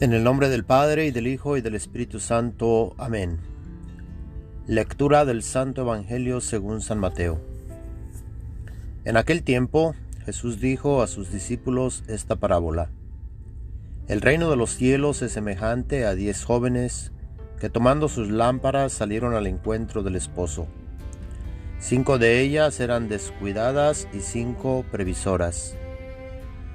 En el nombre del Padre y del Hijo y del Espíritu Santo. Amén. Lectura del Santo Evangelio según San Mateo. En aquel tiempo Jesús dijo a sus discípulos esta parábola. El reino de los cielos es semejante a diez jóvenes que tomando sus lámparas salieron al encuentro del esposo. Cinco de ellas eran descuidadas y cinco previsoras.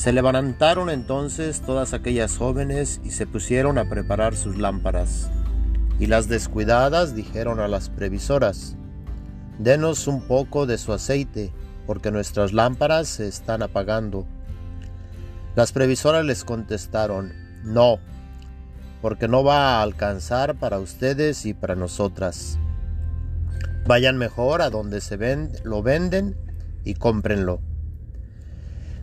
Se levantaron entonces todas aquellas jóvenes y se pusieron a preparar sus lámparas. Y las descuidadas dijeron a las previsoras, Denos un poco de su aceite, porque nuestras lámparas se están apagando. Las previsoras les contestaron, No, porque no va a alcanzar para ustedes y para nosotras. Vayan mejor a donde se lo venden y cómprenlo.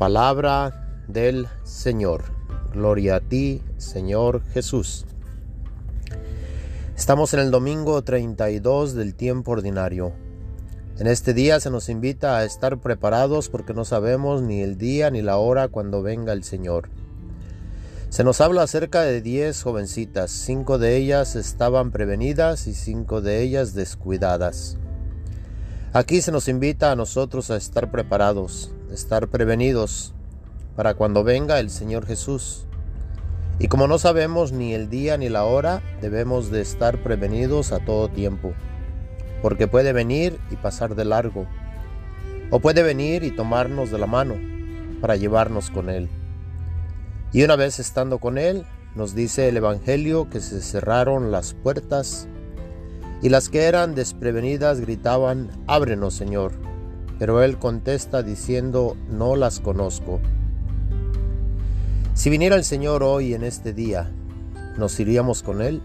Palabra del Señor. Gloria a ti, Señor Jesús. Estamos en el domingo 32 del tiempo ordinario. En este día se nos invita a estar preparados porque no sabemos ni el día ni la hora cuando venga el Señor. Se nos habla acerca de diez jovencitas, cinco de ellas estaban prevenidas y cinco de ellas descuidadas. Aquí se nos invita a nosotros a estar preparados, estar prevenidos para cuando venga el Señor Jesús. Y como no sabemos ni el día ni la hora, debemos de estar prevenidos a todo tiempo, porque puede venir y pasar de largo, o puede venir y tomarnos de la mano para llevarnos con Él. Y una vez estando con Él, nos dice el Evangelio que se cerraron las puertas y las que eran desprevenidas gritaban, Ábrenos, Señor pero él contesta diciendo, no las conozco. Si viniera el Señor hoy en este día, ¿nos iríamos con Él?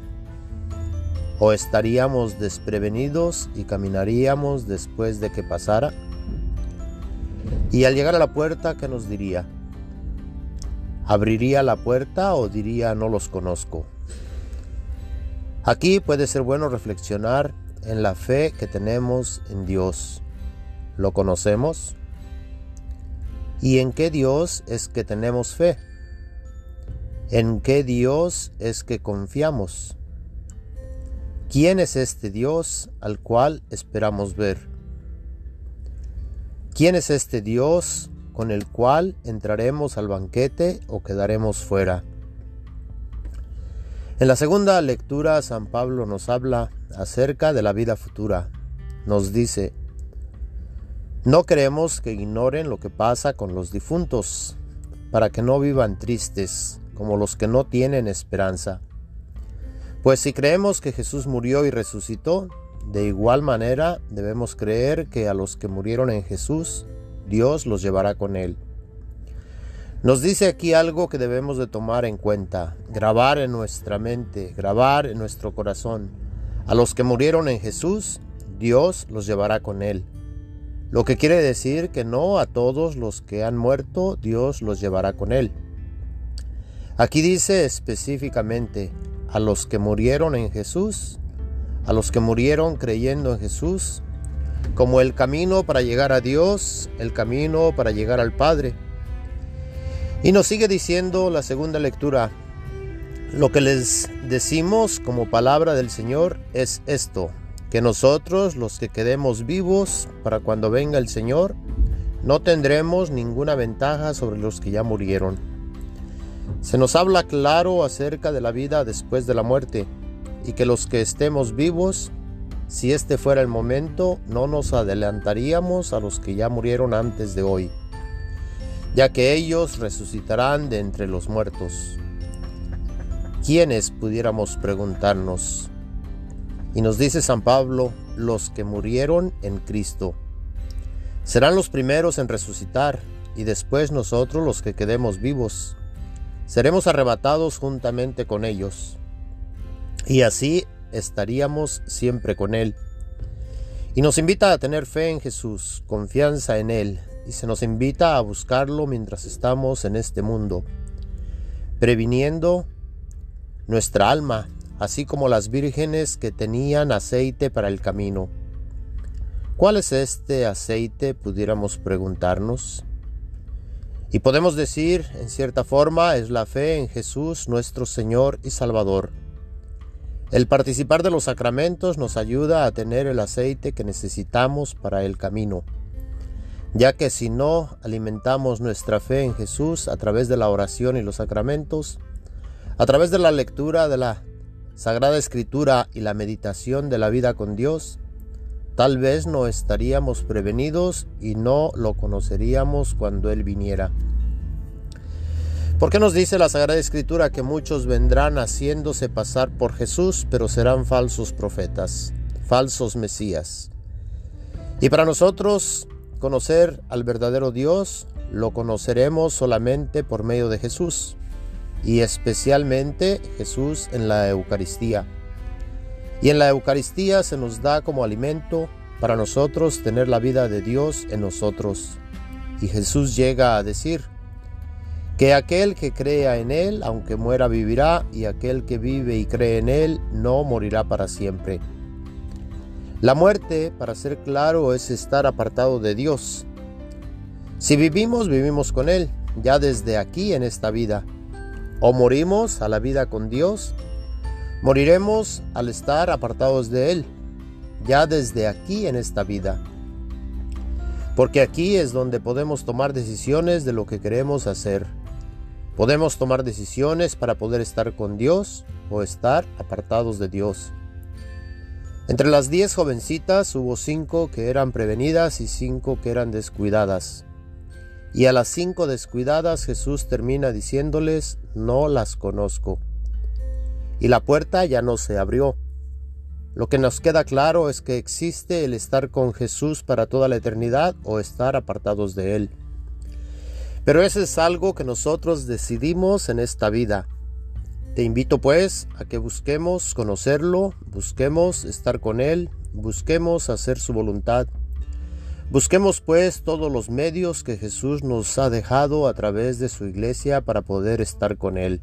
¿O estaríamos desprevenidos y caminaríamos después de que pasara? Y al llegar a la puerta, ¿qué nos diría? ¿Abriría la puerta o diría no los conozco? Aquí puede ser bueno reflexionar en la fe que tenemos en Dios ¿Lo conocemos? ¿Y en qué Dios es que tenemos fe? ¿En qué Dios es que confiamos? ¿Quién es este Dios al cual esperamos ver? ¿Quién es este Dios con el cual entraremos al banquete o quedaremos fuera? En la segunda lectura San Pablo nos habla acerca de la vida futura. Nos dice, no queremos que ignoren lo que pasa con los difuntos, para que no vivan tristes como los que no tienen esperanza. Pues si creemos que Jesús murió y resucitó, de igual manera debemos creer que a los que murieron en Jesús, Dios los llevará con él. Nos dice aquí algo que debemos de tomar en cuenta, grabar en nuestra mente, grabar en nuestro corazón. A los que murieron en Jesús, Dios los llevará con él. Lo que quiere decir que no a todos los que han muerto Dios los llevará con él. Aquí dice específicamente a los que murieron en Jesús, a los que murieron creyendo en Jesús, como el camino para llegar a Dios, el camino para llegar al Padre. Y nos sigue diciendo la segunda lectura, lo que les decimos como palabra del Señor es esto, que nosotros, los que quedemos vivos para cuando venga el Señor, no tendremos ninguna ventaja sobre los que ya murieron. Se nos habla claro acerca de la vida después de la muerte y que los que estemos vivos, si este fuera el momento, no nos adelantaríamos a los que ya murieron antes de hoy, ya que ellos resucitarán de entre los muertos. ¿Quiénes pudiéramos preguntarnos? Y nos dice San Pablo, los que murieron en Cristo. Serán los primeros en resucitar y después nosotros los que quedemos vivos. Seremos arrebatados juntamente con ellos. Y así estaríamos siempre con Él. Y nos invita a tener fe en Jesús, confianza en Él, y se nos invita a buscarlo mientras estamos en este mundo, previniendo nuestra alma, así como las vírgenes que tenían aceite para el camino. ¿Cuál es este aceite? pudiéramos preguntarnos. Y podemos decir, en cierta forma, es la fe en Jesús nuestro Señor y Salvador. El participar de los sacramentos nos ayuda a tener el aceite que necesitamos para el camino, ya que si no alimentamos nuestra fe en Jesús a través de la oración y los sacramentos, a través de la lectura de la Sagrada Escritura y la meditación de la vida con Dios, tal vez no estaríamos prevenidos y no lo conoceríamos cuando Él viniera. ¿Por qué nos dice la Sagrada Escritura que muchos vendrán haciéndose pasar por Jesús, pero serán falsos profetas, falsos mesías? Y para nosotros conocer al verdadero Dios lo conoceremos solamente por medio de Jesús y especialmente Jesús en la Eucaristía. Y en la Eucaristía se nos da como alimento para nosotros tener la vida de Dios en nosotros. Y Jesús llega a decir que aquel que crea en Él, aunque muera, vivirá, y aquel que vive y cree en Él, no morirá para siempre. La muerte, para ser claro, es estar apartado de Dios. Si vivimos, vivimos con Él, ya desde aquí en esta vida o morimos a la vida con Dios, moriremos al estar apartados de Él, ya desde aquí en esta vida. Porque aquí es donde podemos tomar decisiones de lo que queremos hacer. Podemos tomar decisiones para poder estar con Dios o estar apartados de Dios. Entre las diez jovencitas hubo cinco que eran prevenidas y cinco que eran descuidadas. Y a las cinco descuidadas Jesús termina diciéndoles, no las conozco. Y la puerta ya no se abrió. Lo que nos queda claro es que existe el estar con Jesús para toda la eternidad o estar apartados de Él. Pero eso es algo que nosotros decidimos en esta vida. Te invito pues a que busquemos conocerlo, busquemos estar con Él, busquemos hacer su voluntad Busquemos pues todos los medios que Jesús nos ha dejado a través de su iglesia para poder estar con Él,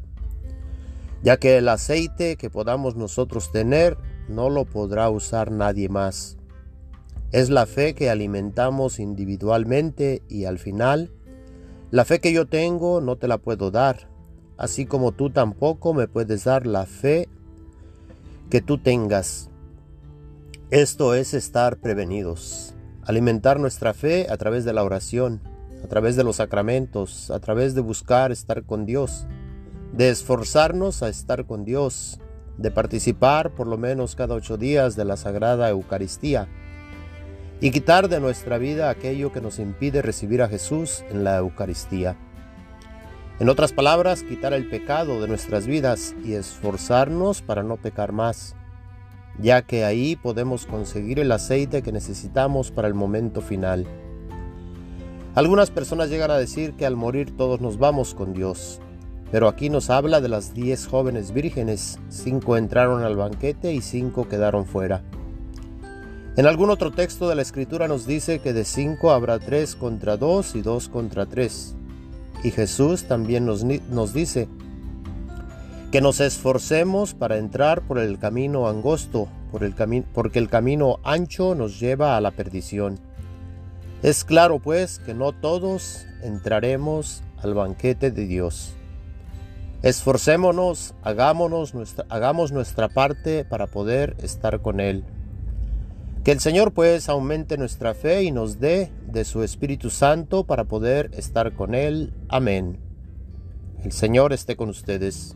ya que el aceite que podamos nosotros tener no lo podrá usar nadie más. Es la fe que alimentamos individualmente y al final, la fe que yo tengo no te la puedo dar, así como tú tampoco me puedes dar la fe que tú tengas. Esto es estar prevenidos alimentar nuestra fe a través de la oración, a través de los sacramentos, a través de buscar estar con Dios, de esforzarnos a estar con Dios, de participar por lo menos cada ocho días de la Sagrada Eucaristía y quitar de nuestra vida aquello que nos impide recibir a Jesús en la Eucaristía. En otras palabras, quitar el pecado de nuestras vidas y esforzarnos para no pecar más ya que ahí podemos conseguir el aceite que necesitamos para el momento final. Algunas personas llegan a decir que al morir todos nos vamos con Dios, pero aquí nos habla de las diez jóvenes vírgenes, cinco entraron al banquete y cinco quedaron fuera. En algún otro texto de la escritura nos dice que de cinco habrá tres contra dos y dos contra tres. Y Jesús también nos, nos dice que nos esforcemos para entrar por el camino angosto, por el porque el camino ancho nos lleva a la perdición. Es claro pues que no todos entraremos al banquete de Dios. Esforcémonos, hagámonos hagamos nuestra parte para poder estar con Él. Que el Señor pues aumente nuestra fe y nos dé de su Espíritu Santo para poder estar con Él. Amén. El Señor esté con ustedes.